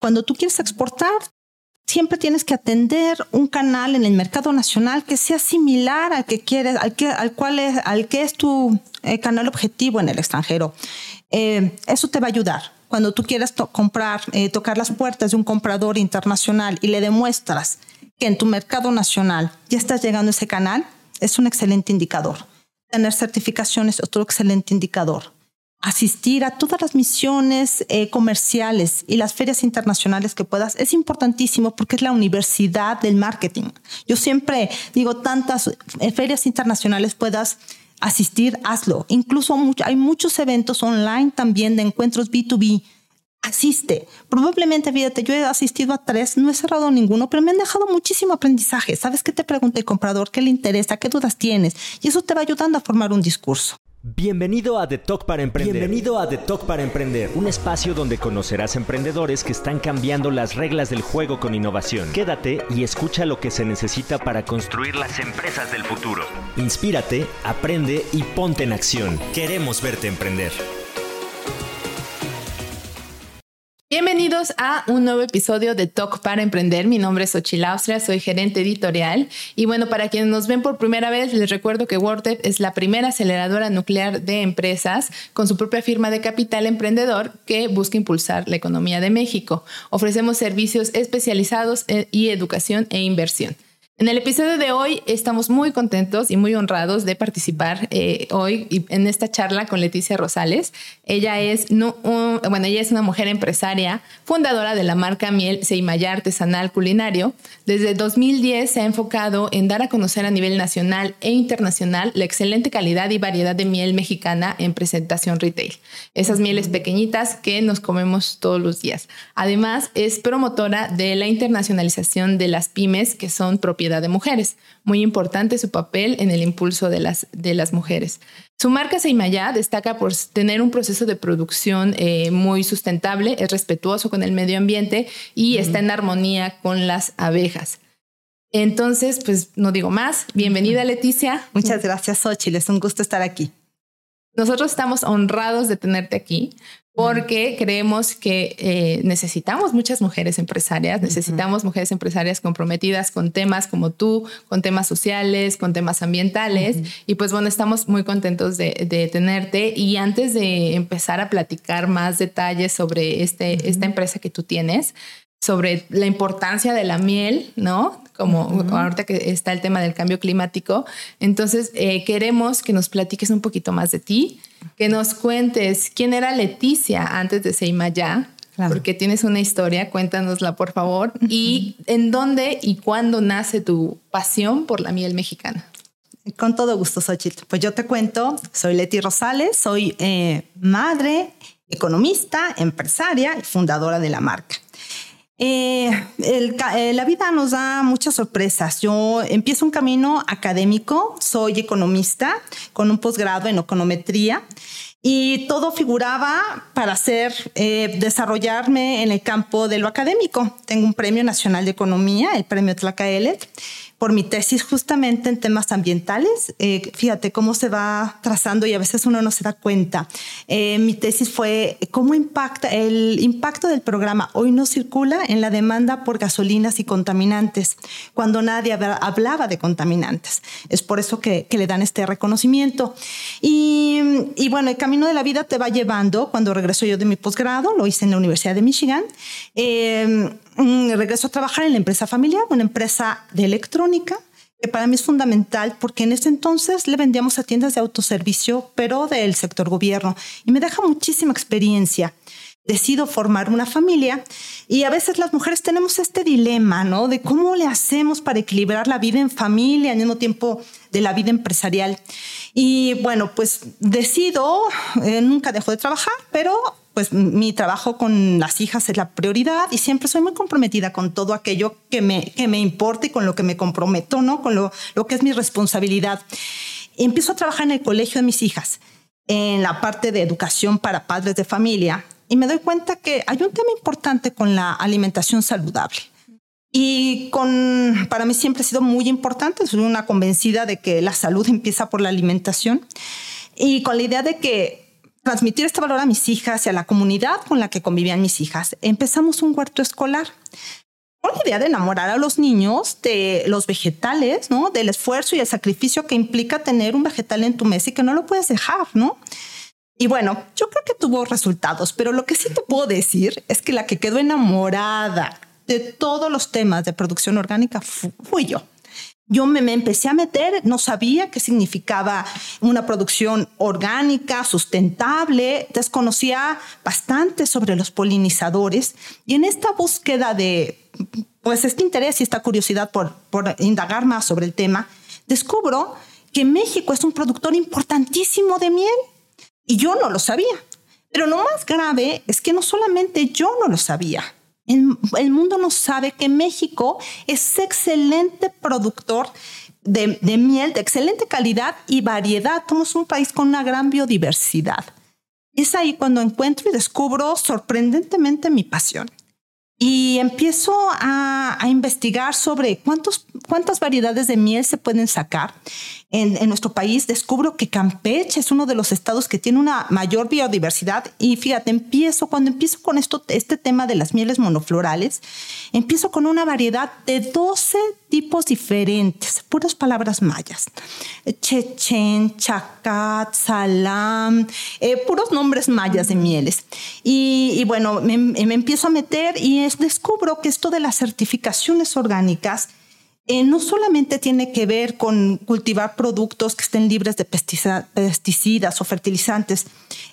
Cuando tú quieres exportar, siempre tienes que atender un canal en el mercado nacional que sea similar al que quieres, al, que, al cual es, al que es tu eh, canal objetivo en el extranjero. Eh, eso te va a ayudar. Cuando tú quieras comprar, eh, tocar las puertas de un comprador internacional y le demuestras que en tu mercado nacional ya estás llegando a ese canal, es un excelente indicador. Tener certificaciones es otro excelente indicador asistir a todas las misiones eh, comerciales y las ferias internacionales que puedas es importantísimo porque es la universidad del marketing. Yo siempre digo, tantas eh, ferias internacionales puedas asistir, hazlo. Incluso hay muchos eventos online también de encuentros B2B. Asiste. Probablemente, fíjate, yo he asistido a tres, no he cerrado ninguno, pero me han dejado muchísimo aprendizaje. ¿Sabes qué te pregunta el comprador? ¿Qué le interesa? ¿Qué dudas tienes? Y eso te va ayudando a formar un discurso. Bienvenido a The Talk para Emprender. Bienvenido a The Talk para Emprender, un espacio donde conocerás emprendedores que están cambiando las reglas del juego con innovación. Quédate y escucha lo que se necesita para construir las empresas del futuro. Inspírate, aprende y ponte en acción. Queremos verte emprender. Bienvenidos a un nuevo episodio de Talk para Emprender. Mi nombre es Ochil Austria, soy gerente editorial. Y bueno, para quienes nos ven por primera vez, les recuerdo que WordTech es la primera aceleradora nuclear de empresas con su propia firma de capital emprendedor que busca impulsar la economía de México. Ofrecemos servicios especializados y educación e inversión. En el episodio de hoy estamos muy contentos y muy honrados de participar eh, hoy en esta charla con Leticia Rosales. Ella es, no, bueno, ella es una mujer empresaria, fundadora de la marca Miel Seimaya Artesanal Culinario. Desde 2010 se ha enfocado en dar a conocer a nivel nacional e internacional la excelente calidad y variedad de miel mexicana en presentación retail. Esas mieles pequeñitas que nos comemos todos los días. Además, es promotora de la internacionalización de las pymes que son de mujeres. Muy importante su papel en el impulso de las, de las mujeres. Su marca Seimaya destaca por tener un proceso de producción eh, muy sustentable, es respetuoso con el medio ambiente y está en armonía con las abejas. Entonces, pues no digo más. Bienvenida, Leticia. Muchas gracias, Xochitl. Es un gusto estar aquí. Nosotros estamos honrados de tenerte aquí porque creemos que eh, necesitamos muchas mujeres empresarias, necesitamos mujeres empresarias comprometidas con temas como tú, con temas sociales, con temas ambientales. Y pues bueno, estamos muy contentos de, tenerte. Y antes de empezar a platicar más detalles sobre este, esta empresa que tú tienes, sobre la importancia de la miel, ¿no? Como ahorita que está el tema del cambio climático. Entonces, eh, queremos que nos platiques un poquito más de ti, que nos cuentes quién era Leticia antes de Seimaya, porque tienes una historia, cuéntanosla por favor, y en dónde y cuándo nace tu pasión por la miel mexicana. Con todo gusto, Xochitl. Pues yo te cuento, soy Leti Rosales, soy eh, madre, economista, empresaria y fundadora de la marca. Eh, eh, la vida nos da muchas sorpresas. Yo empiezo un camino académico, soy economista con un posgrado en econometría y todo figuraba para hacer, eh, desarrollarme en el campo de lo académico. Tengo un premio nacional de economía, el premio Tlacaelet, por mi tesis justamente en temas ambientales. Eh, fíjate cómo se va trazando y a veces uno no se da cuenta. Eh, mi tesis fue cómo impacta el impacto del programa Hoy no circula en la demanda por gasolinas y contaminantes, cuando nadie hablaba de contaminantes. Es por eso que, le dan este reconocimiento. Y, y, bueno, el camino de la vida te va llevando. Cuando regreso yo de mi posgrado, lo hice en la Universidad de Michigan. Eh, regreso a trabajar en la empresa familiar, una empresa de electrónica, que para mí es fundamental porque en ese entonces le vendíamos a tiendas de autoservicio, pero del sector gobierno, y me deja muchísima experiencia. Decido formar una familia y a veces las mujeres tenemos este dilema, ¿no? De cómo le hacemos para equilibrar la vida en familia al mismo tiempo de la vida empresarial. Y bueno, pues decido, eh, nunca dejo de trabajar, pero pues mi trabajo con las hijas es la prioridad y siempre soy muy comprometida con todo aquello que me, que me importa y con lo que me comprometo, ¿no? Con lo, lo que es mi responsabilidad. empiezo a trabajar en el colegio de mis hijas, en la parte de educación para padres de familia, y me doy cuenta que hay un tema importante con la alimentación saludable. Y con, para mí siempre ha sido muy importante, soy una convencida de que la salud empieza por la alimentación y con la idea de que transmitir este valor a mis hijas y a la comunidad con la que convivían mis hijas, empezamos un huerto escolar con la idea de enamorar a los niños de los vegetales, ¿no? Del esfuerzo y el sacrificio que implica tener un vegetal en tu mesa y que no lo puedes dejar, ¿no? Y bueno, yo creo que tuvo resultados, pero lo que sí te puedo decir es que la que quedó enamorada de todos los temas de producción orgánica fui yo yo me, empecé a meter, no sabía qué significaba una producción orgánica, sustentable, desconocía bastante sobre los polinizadores. Y en esta búsqueda de, pues este interés y esta curiosidad por, por indagar más sobre el tema, descubro que México es un productor importantísimo de miel. Y yo no lo sabía. Pero lo más grave es que no solamente yo no lo sabía, el, mundo no sabe que México es excelente productor de, miel de excelente calidad y variedad. Somos un país con una gran biodiversidad. Es ahí cuando encuentro y descubro sorprendentemente mi pasión. Y empiezo a, investigar sobre cuántos, cuántas variedades de miel se pueden sacar. En, en, nuestro país descubro que Campeche es uno de los estados que tiene una mayor biodiversidad. Y fíjate, empiezo, cuando empiezo con esto, este tema de las mieles monoflorales, empiezo con una variedad de 12 tipos diferentes, puras palabras mayas. Chechen, chacat, salam, eh, puros nombres mayas de mieles. Y, bueno, me, me, empiezo a meter y es, descubro que esto de las certificaciones orgánicas eh, no solamente tiene que ver con cultivar productos que estén libres de pesticidas o fertilizantes,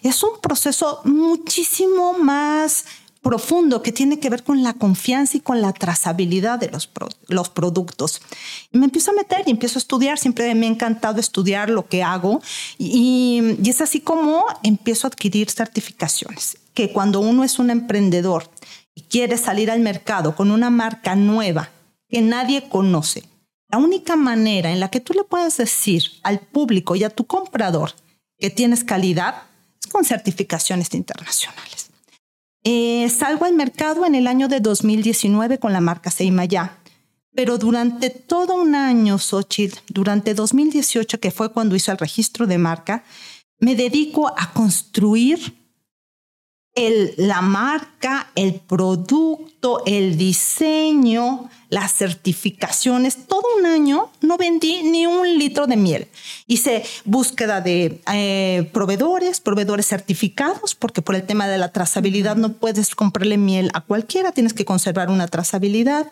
es un proceso muchísimo más profundo que tiene que ver con la confianza y con la trazabilidad de los, productos. Me empiezo a meter y empiezo a estudiar. Siempre me ha encantado estudiar lo que hago y es así como empiezo a adquirir certificaciones. Que cuando uno es un emprendedor y quiere salir al mercado con una marca nueva que nadie conoce, la única manera en la que tú le puedes decir al público y a tu comprador que tienes calidad es con certificaciones internacionales. Eh, salgo al mercado en el año de 2019 con la marca Seimaya. Pero durante todo un año, Xochitl, durante 2018, que fue cuando hizo el registro de marca, me dedico a construir la marca, el producto, el diseño, las certificaciones. Todo un año no vendí ni un litro de miel. Hice búsqueda de eh, proveedores, proveedores certificados, porque por el tema de la trazabilidad no puedes comprarle miel a cualquiera, tienes que conservar una trazabilidad.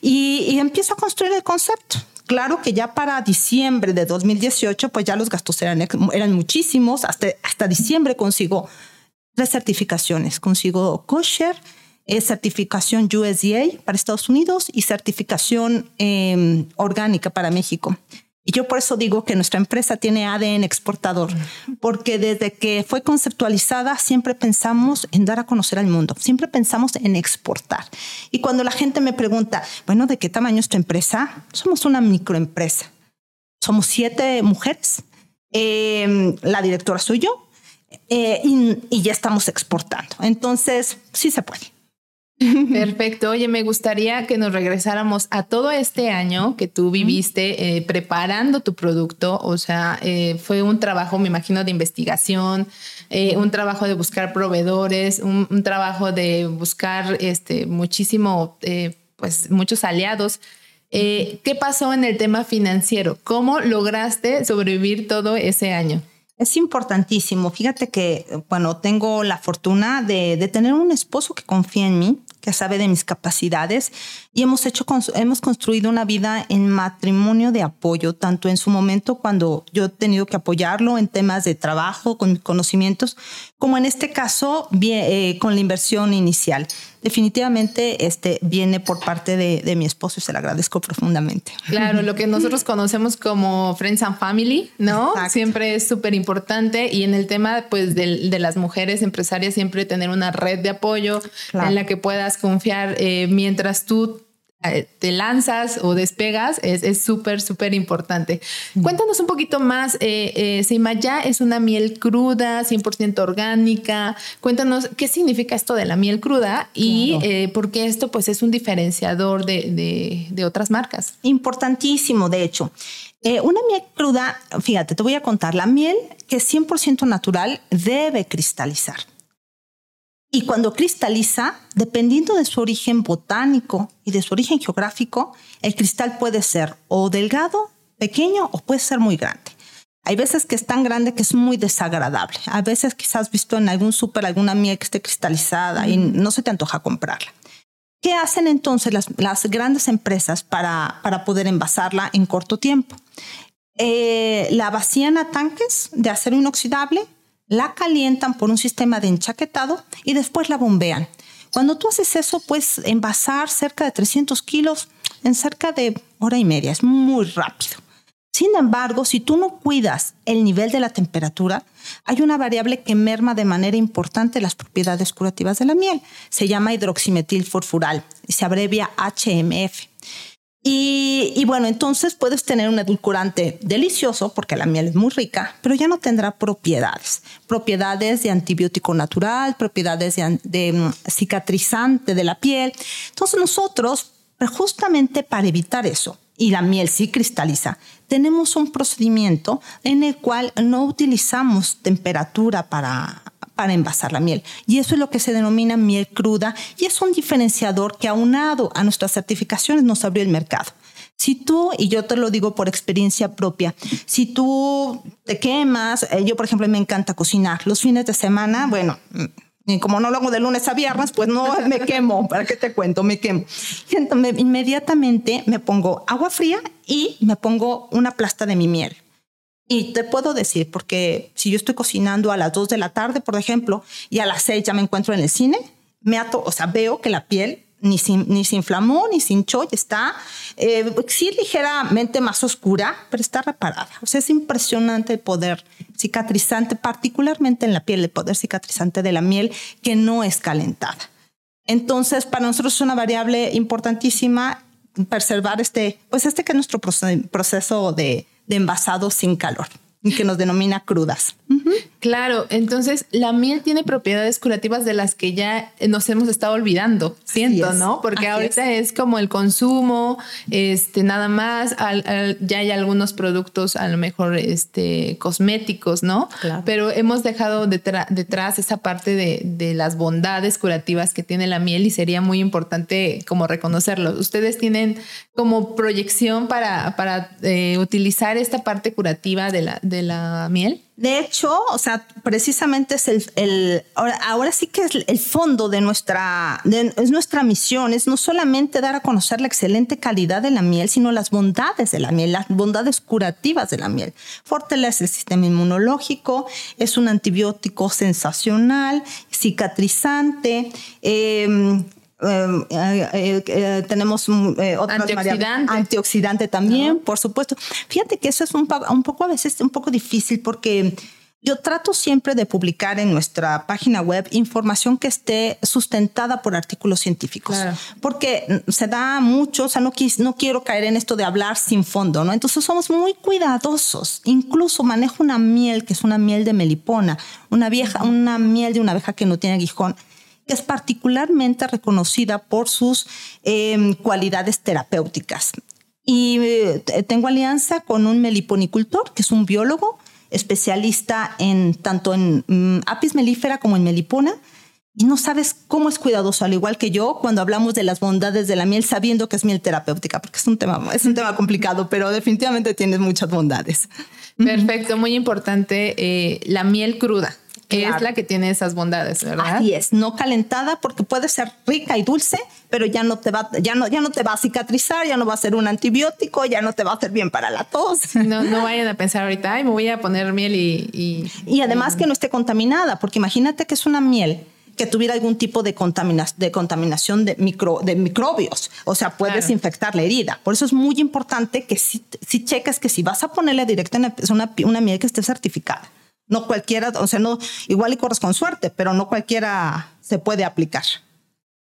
Y, empiezo a construir el concepto. Claro que ya para diciembre de 2018, pues ya los gastos eran, eran muchísimos. Hasta, hasta diciembre consigo tres certificaciones. Consigo kosher, eh, certificación USDA para Estados Unidos y certificación em, orgánica para México. Y yo por eso digo que nuestra empresa tiene ADN exportador, porque desde que fue conceptualizada siempre pensamos en dar a conocer al mundo, siempre pensamos en exportar. Y cuando la gente me pregunta, bueno, ¿de qué tamaño es tu empresa? Somos una microempresa. Somos siete mujeres. Em, la directora soy yo, eh, y, ya estamos exportando. Entonces, sí se puede. Perfecto. Oye, me gustaría que nos regresáramos a todo este año que tú viviste eh, preparando tu producto. O sea, eh, fue un trabajo, me imagino, de investigación, un trabajo de buscar proveedores, un, trabajo de buscar este, muchísimo, pues muchos aliados. ¿Qué pasó en el tema financiero? ¿Cómo lograste sobrevivir todo ese año? Es importantísimo. Fíjate que, bueno, tengo la fortuna de, de, tener un esposo que confía en mí, que sabe de mis capacidades y hemos hecho, hemos construido una vida en matrimonio de apoyo, tanto en su momento cuando yo he tenido que apoyarlo en temas de trabajo, con mis conocimientos, como en este caso eh, con la inversión inicial. Definitivamente este viene por parte de, mi esposo y se lo agradezco profundamente. Claro, lo que nosotros conocemos como Friends and Family, ¿no? Siempre es súper importante y en el tema pues de, de, las mujeres empresarias siempre tener una red de apoyo en la que puedas confiar eh, mientras tú te lanzas o despegas es súper, súper importante. Cuéntanos un poquito más, eh, eh ya es una miel cruda, 100% orgánica. Cuéntanos qué significa esto de la miel cruda y eh, por qué esto pues es un diferenciador de, de, de otras marcas. Importantísimo, de hecho. Eh, una miel cruda, fíjate, te voy a contar, la miel que es 100% natural debe cristalizar. Y cuando cristaliza, dependiendo de su origen botánico y de su origen geográfico, el cristal puede ser o delgado, pequeño o puede ser muy grande. Hay veces que es tan grande que es muy desagradable. A veces quizás has visto en algún súper alguna miel que esté cristalizada y no se te antoja comprarla. ¿Qué hacen entonces las, grandes empresas para, para, poder envasarla en corto tiempo? Eh, la vacían a tanques de acero inoxidable, la calientan por un sistema de enchaquetado y después la bombean. Cuando tú haces eso, puedes envasar cerca de 300 kilos en cerca de hora y media. Es muy rápido. Sin embargo, si tú no cuidas el nivel de la temperatura, hay una variable que merma de manera importante las propiedades curativas de la miel. Se llama hidroximetilfurfural y se abrevia HMF. Y, bueno, entonces puedes tener un edulcorante delicioso porque la miel es muy rica, pero ya no tendrá propiedades. Propiedades de antibiótico natural, propiedades de, mm, cicatrizante de la piel. Entonces nosotros, justamente para evitar eso, y la miel sí cristaliza, tenemos un procedimiento en el cual no utilizamos temperatura para, para envasar la miel. Y eso es lo que se denomina miel cruda y es un diferenciador que aunado a nuestras certificaciones nos abrió el mercado. Si tú, y yo te lo digo por experiencia propia, si tú te quemas, eh, yo por ejemplo me encanta cocinar, los fines de semana, bueno, y como no lo hago de lunes a viernes, pues no me quemo. ¿Para qué te cuento? Me quemo. Entonces, inmediatamente me pongo agua fría y me pongo una plasta de mi miel. Y te puedo decir, porque si yo estoy cocinando a las 2 de la tarde, por ejemplo, y a las 6 ya me encuentro en el cine, me ato, o sea, veo que la piel ni se, ni se inflamó, ni se hinchó, está eh, sí ligeramente más oscura, pero está reparada. O sea, es impresionante el poder cicatrizante, particularmente en la piel, el poder cicatrizante de la miel que no es calentada. Entonces, para nosotros es una variable importantísima preservar este, pues este que es nuestro proceso de, de envasado sin calor que nos denomina crudas. Claro, entonces la miel tiene propiedades curativas de las que ya nos hemos estado olvidando, siento, ¿no? Porque ahorita es. como el consumo, este, nada más, ya hay algunos productos a lo mejor este, cosméticos, ¿no? Pero hemos dejado detrás esa parte de, las bondades curativas que tiene la miel y sería muy importante como reconocerlo. Ustedes tienen como proyección para, para eh, utilizar esta parte curativa de la, de la miel. De hecho, o sea, precisamente es el, ahora, sí que es el fondo de nuestra, es nuestra misión, es no solamente dar a conocer la excelente calidad de la miel, sino las bondades de la miel, las bondades curativas de la miel. Fortalece el sistema inmunológico, es un antibiótico sensacional, cicatrizante, eh, eh, eh, eh, tenemos antioxidante. antioxidante también, por supuesto. Fíjate que eso es un, un poco a veces un poco difícil porque yo trato siempre de publicar en nuestra página web información que esté sustentada por artículos científicos, porque se da mucho, o sea, no, no quiero caer en esto de hablar sin fondo, ¿no? Entonces somos muy cuidadosos. Incluso manejo una miel que es una miel de melipona, una vieja, una miel de una abeja que no tiene aguijón que es particularmente reconocida por sus em, cualidades terapéuticas. Y eh, tengo alianza con un meliponicultor, que es un biólogo especialista en tanto en mm, apis melífera como en melipona. Y no sabes cómo es cuidadoso, al igual que yo, cuando hablamos de las bondades de la miel, sabiendo que es miel terapéutica, porque es un tema, es un tema complicado, pero definitivamente tiene muchas bondades. Perfecto, muy importante. Eh, la miel cruda que es la que tiene esas bondades, ¿verdad? Así es, no calentada porque puede ser rica y dulce, pero ya no te va, ya no, ya no te va a cicatrizar, ya no va a ser un antibiótico, ya no te va a hacer bien para la tos. No, no vayan a pensar ahorita, ay, me voy a poner miel y... Y, además que no esté contaminada, porque imagínate que es una miel que tuviera algún tipo de, de contaminación de, micro, de microbios. O sea, puedes infectar la herida. Por eso es muy importante que si, si cheques que si vas a ponerle directo es una, una miel que esté certificada. No cualquiera, o sea, no, igual y corres con suerte, pero no cualquiera se puede aplicar.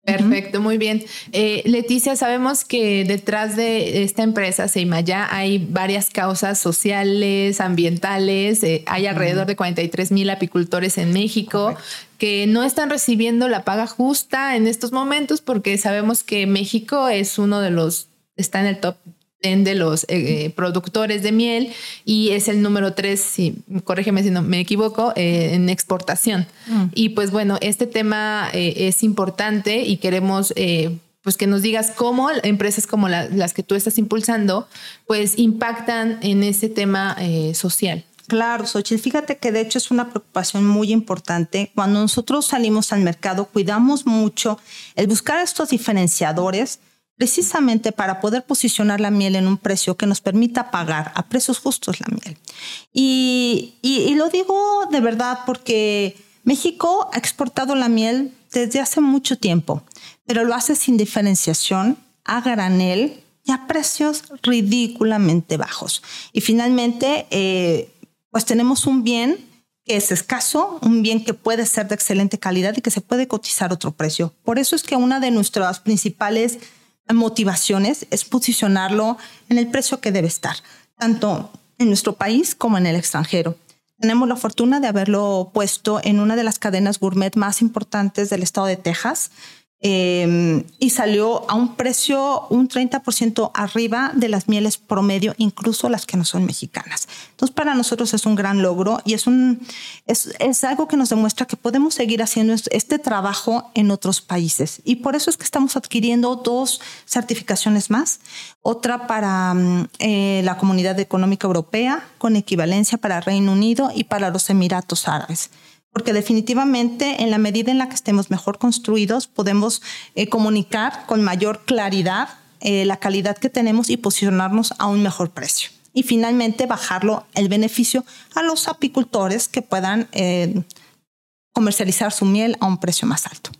Perfecto, muy bien. Eh, Leticia, sabemos que detrás de esta empresa, Seimaya, hay varias causas sociales, ambientales. Eh, hay alrededor de 43 mil apicultores en México que no están recibiendo la paga justa en estos momentos porque sabemos que México es uno de los, está en el top de los eh, productores de miel y es el número tres, si corrígeme si no me equivoco, eh, en exportación. Mm. Y pues bueno, este tema eh, es importante y queremos pues que nos digas cómo empresas como las que tú estás impulsando, pues impactan en ese tema social. Claro, Xochitl, fíjate que de hecho es una preocupación muy importante. Cuando nosotros salimos al mercado, cuidamos mucho el buscar estos diferenciadores precisamente para poder posicionar la miel en un precio que nos permita pagar a precios justos la miel. Y, y, lo digo de verdad porque México ha exportado la miel desde hace mucho tiempo, pero lo hace sin diferenciación, a granel y a precios ridículamente bajos. Y finalmente, eh, pues tenemos un bien que es escaso, un bien que puede ser de excelente calidad y que se puede cotizar otro precio. Por eso es que una de nuestras principales motivaciones es posicionarlo en el precio que debe estar, tanto en nuestro país como en el extranjero. Tenemos la fortuna de haberlo puesto en una de las cadenas gourmet más importantes del estado de Texas, Em, y salió a un precio un 30% arriba de las mieles promedio, incluso las que no son mexicanas. Entonces, para nosotros es un gran logro y es, un, es, es algo que nos demuestra que podemos seguir haciendo este trabajo en otros países. Y por eso es que estamos adquiriendo dos certificaciones más, otra para mm, eh, la Comunidad Económica Europea, con equivalencia para Reino Unido y para los Emiratos Árabes porque definitivamente en la medida en la que estemos mejor construidos podemos eh, comunicar con mayor claridad eh, la calidad que tenemos y posicionarnos a un mejor precio. Y finalmente bajarlo el beneficio a los apicultores que puedan eh, comercializar su miel a un precio más alto.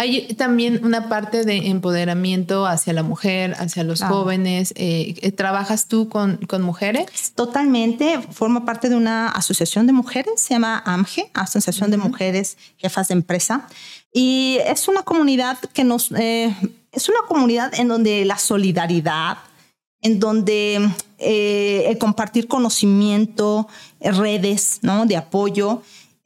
Hay también una parte de empoderamiento hacia la mujer, hacia los jóvenes. Eh, eh, ¿Trabajas tú con, con, mujeres? Totalmente. Formo parte de una asociación de mujeres, se llama AMGE, Asociación de Mujeres Jefas de Empresa. Y es una comunidad que nos... Eh, es una comunidad en donde la solidaridad, en donde el compartir conocimiento, redes ¿no? de apoyo,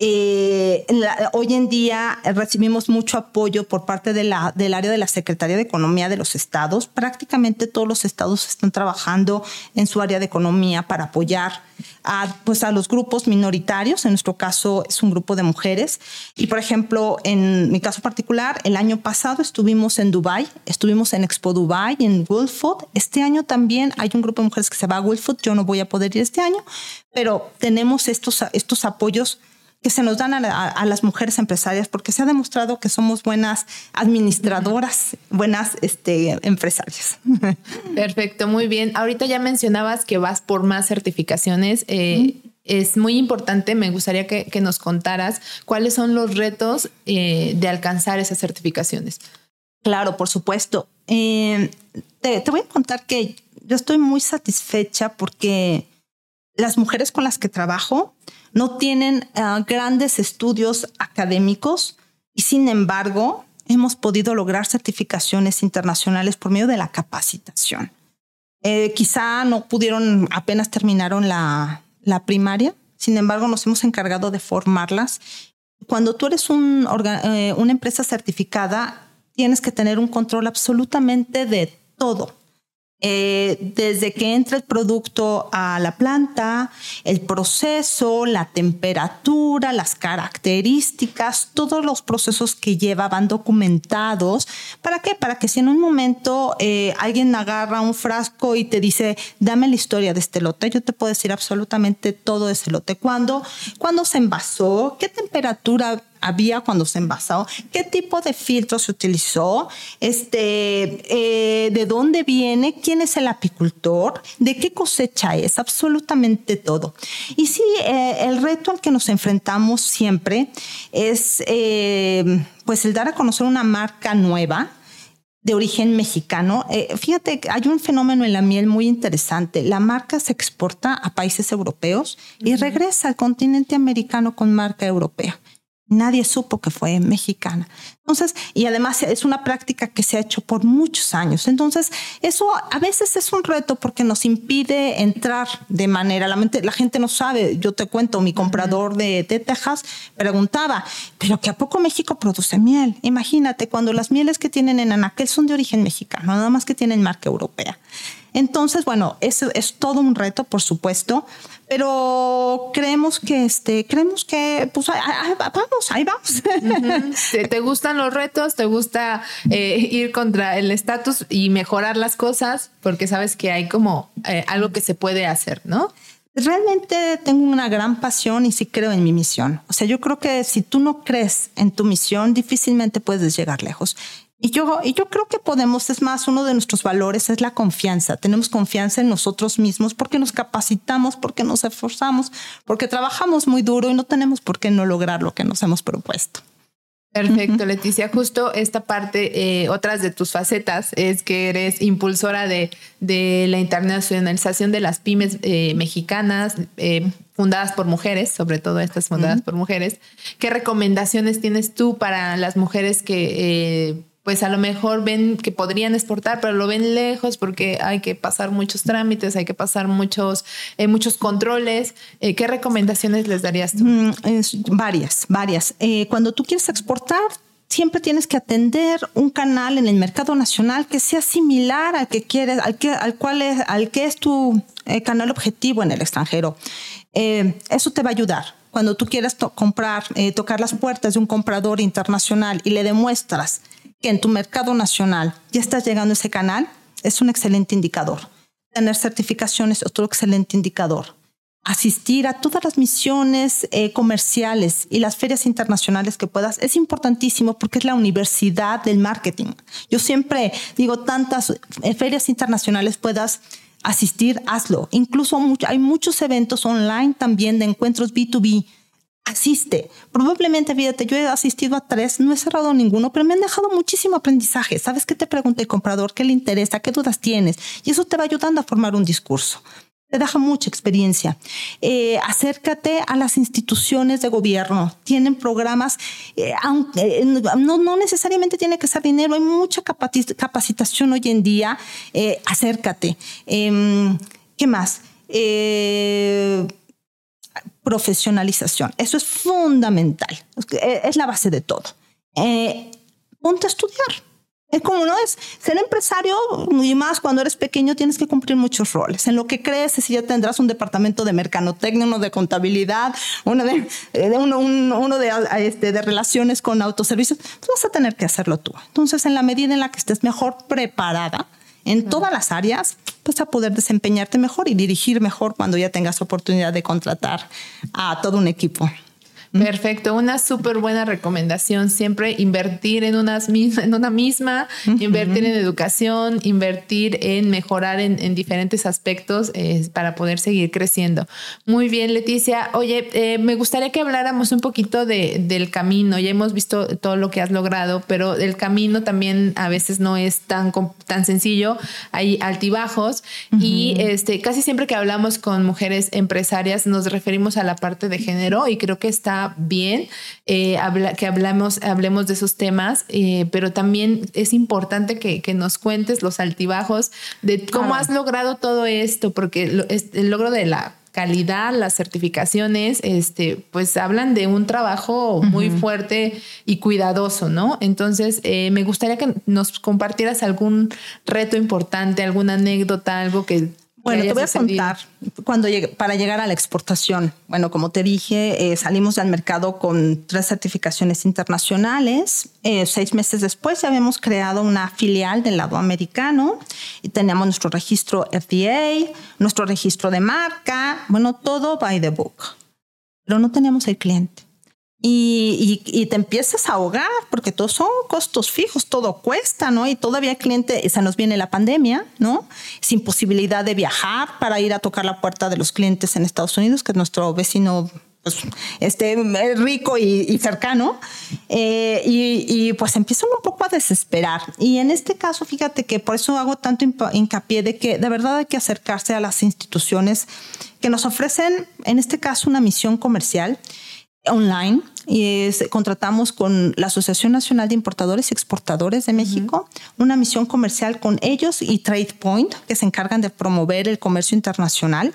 eh, hoy en día recibimos mucho apoyo por parte de la, del área de la Secretaría de Economía de los estados. Prácticamente todos los estados están trabajando en su área de economía para apoyar a, pues, a los grupos minoritarios. En nuestro caso es un grupo de mujeres. Y por ejemplo, en mi caso particular, el año pasado estuvimos en Dubai, estuvimos en Expo Dubai, en Woolfood. Este año también hay un grupo de mujeres que se va a Woolfood. Yo no voy a poder ir este año, pero tenemos estos, estos apoyos que se nos dan a, las mujeres empresarias, porque se ha demostrado que somos buenas administradoras, buenas este, empresarias. Perfecto, muy bien. Ahorita ya mencionabas que vas por más certificaciones. Eh, es muy importante, me gustaría que, nos contaras cuáles son los retos eh, de alcanzar esas certificaciones. Claro, por supuesto. Eh, te, te voy a contar que yo estoy muy satisfecha porque las mujeres con las que trabajo, no tienen ah, grandes estudios académicos y sin embargo hemos podido lograr certificaciones internacionales por medio de la capacitación. Eh, quizá no pudieron, apenas terminaron la, primaria, sin embargo nos hemos encargado de formarlas. Cuando tú eres eh, una empresa certificada, tienes que tener un control absolutamente de todo eh, desde que entra el producto a la planta, el proceso, la temperatura, las características, todos los procesos que lleva van documentados. ¿Para qué? Para que si en un momento eh, alguien agarra un frasco y te dice, dame la historia de este lote, yo te puedo decir absolutamente todo ese lote. ¿Cuándo, ¿Cuándo se envasó? ¿Qué temperatura había cuando se envasó, qué tipo de filtro se utilizó, este, eh, de dónde viene, quién es el apicultor, de qué cosecha es, absolutamente todo. Y sí, eh, el reto al que nos enfrentamos siempre es eh, pues el dar a conocer una marca nueva de origen mexicano. fíjate, hay un fenómeno en la miel muy interesante. La marca se exporta a países europeos y regresa al continente americano con marca europea nadie supo que fue mexicana. Entonces, y además es una práctica que se ha hecho por muchos años. Entonces, eso a veces es un reto porque nos impide entrar de manera, la, mente, la gente no sabe, yo te cuento, mi comprador de, de Texas preguntaba, pero que a poco México produce miel. Imagínate, cuando las mieles que tienen en Anaquel son de origen mexicano, nada más que tienen marca europea. Entonces, bueno, eso es todo un reto, por supuesto, pero creemos que, este, creemos que, pues, vamos, ahí vamos. ¿Te, gustan los retos? ¿Te gusta eh, ir contra el estatus y mejorar las cosas? Porque sabes que hay como eh, algo que se puede hacer, ¿no? Realmente tengo una gran pasión y sí creo en mi misión. O sea, yo creo que si tú no crees en tu misión, difícilmente puedes llegar lejos. Y yo, y yo creo que podemos, es más, uno de nuestros valores es la confianza. Tenemos confianza en nosotros mismos porque nos capacitamos, porque nos esforzamos, porque trabajamos muy duro y no tenemos por qué no lograr lo que nos hemos propuesto. Perfecto, Leticia. Justo esta parte, eh, otras de tus facetas, es que eres impulsora de, de la internacionalización de las pymes eh, mexicanas, eh, fundadas por mujeres, sobre todo estas fundadas por mujeres. ¿Qué recomendaciones tienes tú para las mujeres que pues a lo mejor ven que podrían exportar, pero lo ven lejos porque hay que pasar muchos trámites, hay que pasar muchos, eh, muchos controles. Eh, ¿Qué recomendaciones les darías tú? Mm, varias, varias. Eh, cuando tú quieres exportar, siempre tienes que atender un canal en el mercado nacional que sea similar al que quieres, al, que, al cual es, al que es tu canal objetivo en el extranjero. eso te va a ayudar cuando tú quieras comprar, tocar las puertas de un comprador internacional y le demuestras que en tu mercado nacional ya estás llegando a ese canal, es un excelente indicador. Tener certificaciones es otro excelente indicador. Asistir a todas las misiones eh, comerciales y las ferias internacionales que puedas es importantísimo porque es la universidad del marketing. Yo siempre digo, tantas eh, ferias internacionales puedas asistir, hazlo. Incluso hay muchos eventos online también de encuentros B2B asiste. Probablemente, fíjate, yo he asistido a tres, no he cerrado ninguno, pero me han dejado muchísimo aprendizaje. ¿Sabes qué te pregunta el comprador? ¿Qué le interesa? ¿Qué dudas tienes? Y eso te va ayudando a formar un discurso. Te deja mucha experiencia. Eh, acércate a las instituciones de gobierno. Tienen programas, eh, aunque, eh, no, no, necesariamente tiene que ser dinero, hay mucha capacitación hoy en día. acércate. Em, ¿Qué más? profesionalización. Eso es fundamental. Es la base de todo. Ponte a estudiar. Es como no es ser empresario y más cuando eres pequeño tienes que cumplir muchos roles. En lo que crees si ya tendrás un departamento de mercadotecnia, uno de contabilidad, uno de, uno, de, este, de relaciones con autoservicios, pues vas a tener que hacerlo tú. Entonces, en la medida en la que estés mejor preparada, en todas las áreas, vas a poder desempeñarte mejor y dirigir mejor cuando ya tengas oportunidad de contratar a todo un equipo. Perfecto, una súper buena recomendación. Siempre invertir en, unas, en una misma, invertir en educación, invertir en mejorar en, diferentes aspectos eh, para poder seguir creciendo. Muy bien, Leticia. Oye, eh, me gustaría que habláramos un poquito de, del camino. Ya hemos visto todo lo que has logrado, pero el camino también a veces no es tan, tan sencillo. Hay altibajos y este, casi siempre que hablamos con mujeres empresarias nos referimos a la parte de género y creo que está bien eh, que hablamos, hablemos de esos temas, eh, pero también es importante que, nos cuentes los altibajos de cómo has logrado todo esto, porque el logro de la calidad, las certificaciones, este, pues hablan de un trabajo muy fuerte y cuidadoso, ¿no? Entonces, eh, me gustaría que nos compartieras algún reto importante, alguna anécdota, algo que bueno, te voy a contar cuando llegué, para llegar a la exportación. Bueno, como te dije, eh, salimos al mercado con tres certificaciones internacionales. Eh, seis meses después ya habíamos creado una filial del lado americano y teníamos nuestro registro FDA, nuestro registro de marca, bueno, todo by the book. Pero no teníamos el cliente y, te empiezas a ahogar porque todos son costos fijos, todo cuesta, ¿no? Y todavía el cliente, se nos viene la pandemia, ¿no? Sin posibilidad de viajar para ir a tocar la puerta de los clientes en Estados Unidos, que es nuestro vecino pues, este, rico y, cercano, eh, y, pues empiezan un poco a desesperar. Y en este caso, fíjate que por eso hago tanto hincapié de que de verdad hay que acercarse a las instituciones que nos ofrecen, en este caso, una misión comercial online y contratamos con la Asociación Nacional de Importadores y Exportadores de México una misión comercial con ellos y Trade Point, que se encargan de promover el comercio internacional.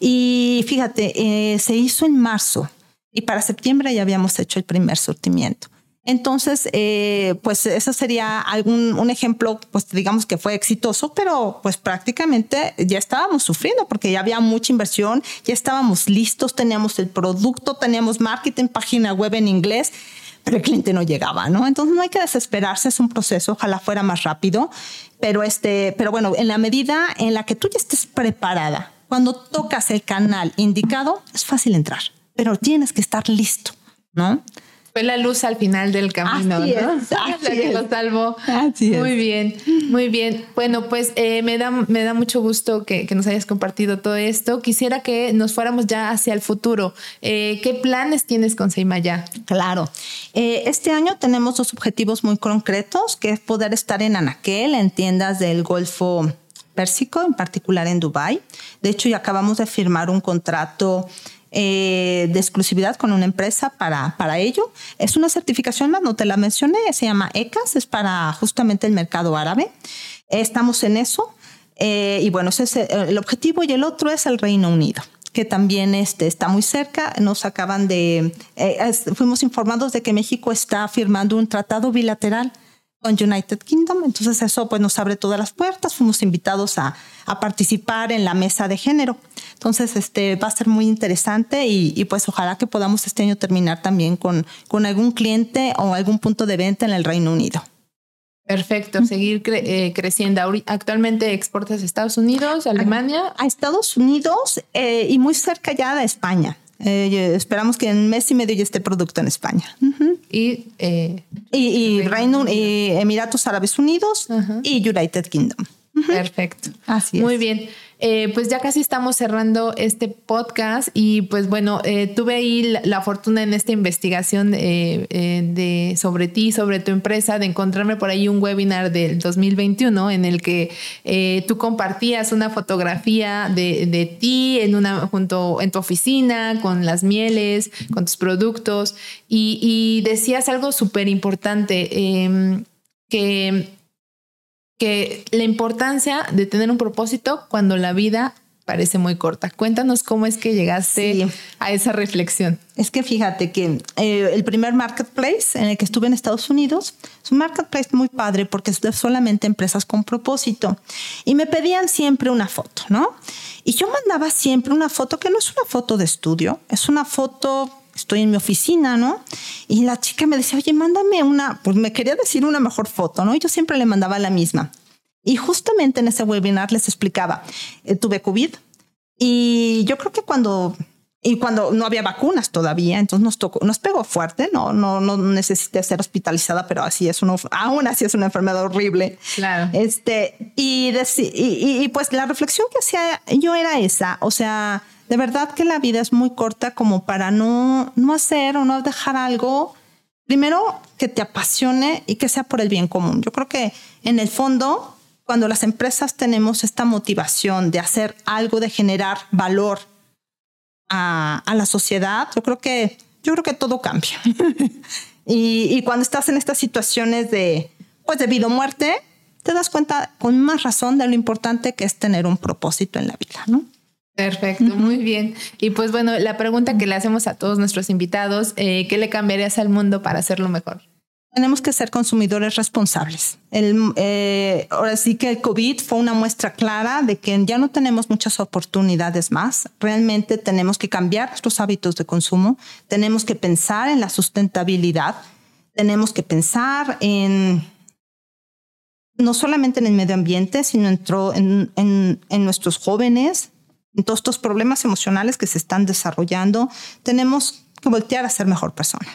Y fíjate, eh, se hizo en marzo y para septiembre ya habíamos hecho el primer surtimiento. Entonces, eh, pues eso sería algún un ejemplo, pues digamos que fue exitoso, pero pues prácticamente ya estábamos sufriendo porque ya había mucha inversión, ya estábamos listos, teníamos el producto, teníamos marketing, página web en inglés, pero el cliente no llegaba, ¿no? Entonces no hay que desesperarse, es un proceso, ojalá fuera más rápido, pero este, pero bueno, en la medida en la que tú ya estés preparada, cuando tocas el canal indicado, es fácil entrar, pero tienes que estar listo, ¿no? Fue la luz al final del camino, Así ¿no? es, la que es. lo salvó. Así es. Muy bien, muy bien. Bueno, pues eh, me, da, me da mucho gusto que, que nos hayas compartido todo esto. Quisiera que nos fuéramos ya hacia el futuro. Eh, ¿Qué planes tienes con Seimaya? Claro. Eh, este año tenemos dos objetivos muy concretos, que es poder estar en Anaquel, en tiendas del Golfo Pérsico, en particular en Dubái. De hecho, ya acabamos de firmar un contrato eh, de exclusividad con una empresa para, para ello. Es una certificación más, no te la mencioné, se llama ECAS, es para justamente el mercado árabe. Estamos en eso. Eh, y bueno, ese es el objetivo y el otro es el Reino Unido que también este, está muy cerca. Nos acaban de, eh, fuimos informados de que México está firmando un tratado bilateral con United Kingdom. Entonces eso pues nos abre todas las puertas. Fuimos invitados a, a participar en la mesa de género. Entonces este va a ser muy interesante y, y, pues ojalá que podamos este año terminar también con, con algún cliente o algún punto de venta en el Reino Unido. Perfecto, seguir cre eh, creciendo. Actualmente exportas a Estados Unidos, a Alemania. A Estados Unidos eh, y muy cerca ya de España. Eh, esperamos que en mes y medio ya esté producto en España. Uh -huh. Y, y, y, Reino, y Emiratos Árabes Unidos uh -huh. y United Kingdom. Uh -huh. Perfecto. Así Muy es. bien. Eh, pues ya casi estamos cerrando este podcast y pues bueno, eh, tuve ahí la, fortuna en esta investigación eh, de, sobre ti, sobre tu empresa, de encontrarme por ahí un webinar del 2021 en el que tú compartías una fotografía de, de, ti en, una, junto, en tu oficina, con las mieles, con tus productos y, y decías algo súper importante em, que que la importancia de tener un propósito cuando la vida parece muy corta. Cuéntanos cómo es que llegaste sí. a esa reflexión. Es que fíjate que eh, el primer marketplace en el que estuve en Estados Unidos es un marketplace muy padre porque es de solamente empresas con propósito y me pedían siempre una foto, ¿no? Y yo mandaba siempre una foto que no es una foto de estudio, es una foto estoy en mi oficina, ¿no? Y la chica me decía, oye, mándame una, pues me quería decir una mejor foto, ¿no? Y yo siempre le mandaba la misma. Y justamente en ese webinar les explicaba, eh, tuve COVID y yo creo que cuando, y cuando no había vacunas todavía, entonces nos tocó, nos pegó fuerte, no, no, no necesité ser hospitalizada, pero así es uno, aún así es una enfermedad horrible. Claro. Este, y, y, y, y pues la reflexión que hacía yo era esa, o sea, de verdad que la vida es muy corta como para no, no hacer o no dejar algo, primero que te apasione y que sea por el bien común. Yo creo que en el fondo, cuando las empresas tenemos esta motivación de hacer algo, de generar valor a, a la sociedad, yo creo que, yo creo que todo cambia. y, y cuando estás en estas situaciones de, pues de vida o muerte, te das cuenta con más razón de lo importante que es tener un propósito en la vida, ¿no? Perfecto, uh -huh. muy bien. Y pues bueno, la pregunta que le hacemos a todos nuestros invitados, eh, ¿qué le cambiarías al mundo para hacerlo mejor? Tenemos que ser consumidores responsables. El, eh, ahora sí que el COVID fue una muestra clara de que ya no tenemos muchas oportunidades más. Realmente tenemos que cambiar nuestros hábitos de consumo. Tenemos que pensar en la sustentabilidad. Tenemos que pensar en no solamente en el medio ambiente, sino en, en, en nuestros jóvenes, en todos estos problemas emocionales que se están desarrollando, tenemos que voltear a ser mejor persona.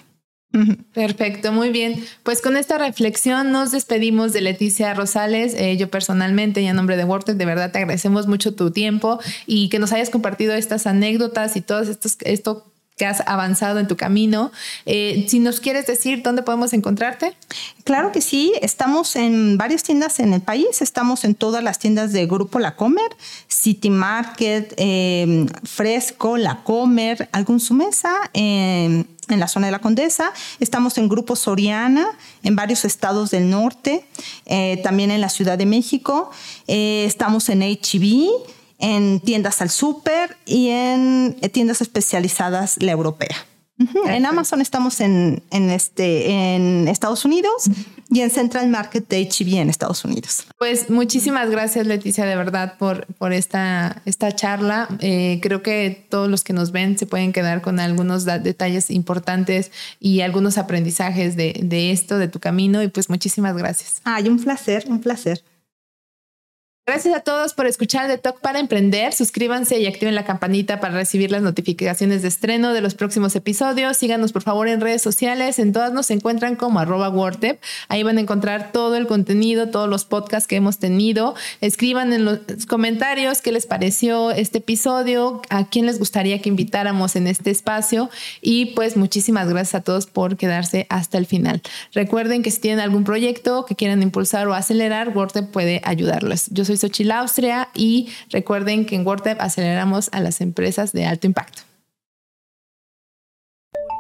Perfecto, muy bien. Pues con esta reflexión nos despedimos de Leticia Rosales. Eh, yo personalmente y a nombre de WordTech, de verdad te agradecemos mucho tu tiempo y que nos hayas compartido estas anécdotas y todo estos, esto que has avanzado en tu camino. Eh, si nos quieres decir dónde podemos encontrarte. Claro que sí, estamos en varias tiendas en el país, estamos en todas las tiendas de Grupo La Comer, City Market, eh, Fresco, La Comer, algún Sumesa, eh, en la zona de la Condesa, estamos en Grupo Soriana, en varios estados del norte, eh, también en la Ciudad de México, estamos en HB, en tiendas al súper y en tiendas especializadas la europea. En Amazon estamos en, en, este, en Estados Unidos y en Central Market de HB en Estados Unidos. Pues muchísimas gracias Leticia de verdad por, por esta, esta charla. Eh, creo que todos los que nos ven se pueden quedar con algunos detalles importantes y algunos aprendizajes de, de esto, de tu camino y pues muchísimas gracias. Ay, un placer, un placer. Gracias a todos por escuchar The Talk para Emprender. Suscríbanse y activen la campanita para recibir las notificaciones de estreno de los próximos episodios. Síganos por favor en redes sociales. En todas nos encuentran como arroba. Ahí van a encontrar todo el contenido, todos los podcasts que hemos tenido. Escriban en los comentarios qué les pareció este episodio, a quién les gustaría que invitáramos en este espacio. Y pues muchísimas gracias a todos por quedarse hasta el final. Recuerden que si tienen algún proyecto que quieran impulsar o acelerar, WordTep puede ayudarlos. Yo soy soy Austria y recuerden que en WordTap aceleramos a las empresas de alto impacto.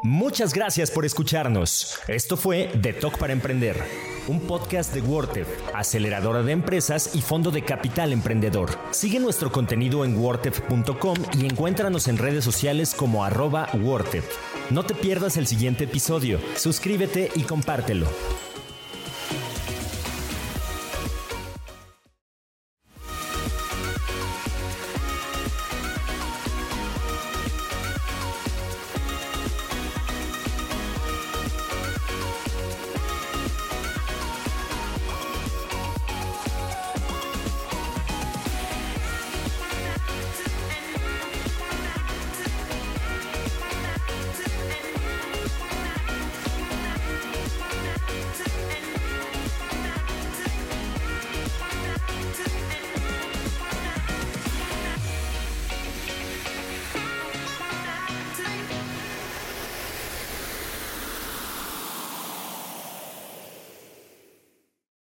Muchas gracias por escucharnos. Esto fue The Talk para Emprender, un podcast de WordTep, aceleradora de empresas y fondo de capital emprendedor. Sigue nuestro contenido en wordtep.com y encuéntranos en redes sociales como arroba No te pierdas el siguiente episodio, suscríbete y compártelo.